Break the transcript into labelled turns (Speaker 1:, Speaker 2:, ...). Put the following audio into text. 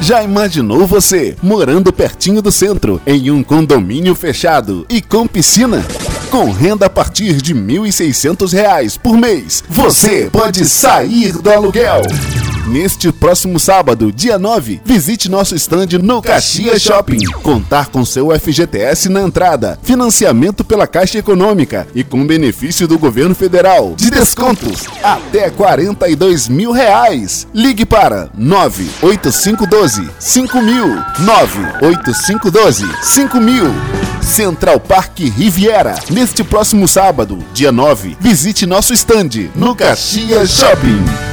Speaker 1: Já imaginou você morando pertinho do centro, em um condomínio fechado e com piscina? Com renda a partir de R$ 1.600 por mês, você pode sair do aluguel. Neste próximo sábado, dia 9, visite nosso stand no Caxias Shopping. Contar com seu FGTS na entrada, financiamento pela Caixa Econômica e com benefício do governo federal de descontos até 42 mil reais. Ligue para 98512 5000 98512 5000 Central Park Riviera. Neste próximo sábado, dia 9, visite nosso stand no Caxias Shopping.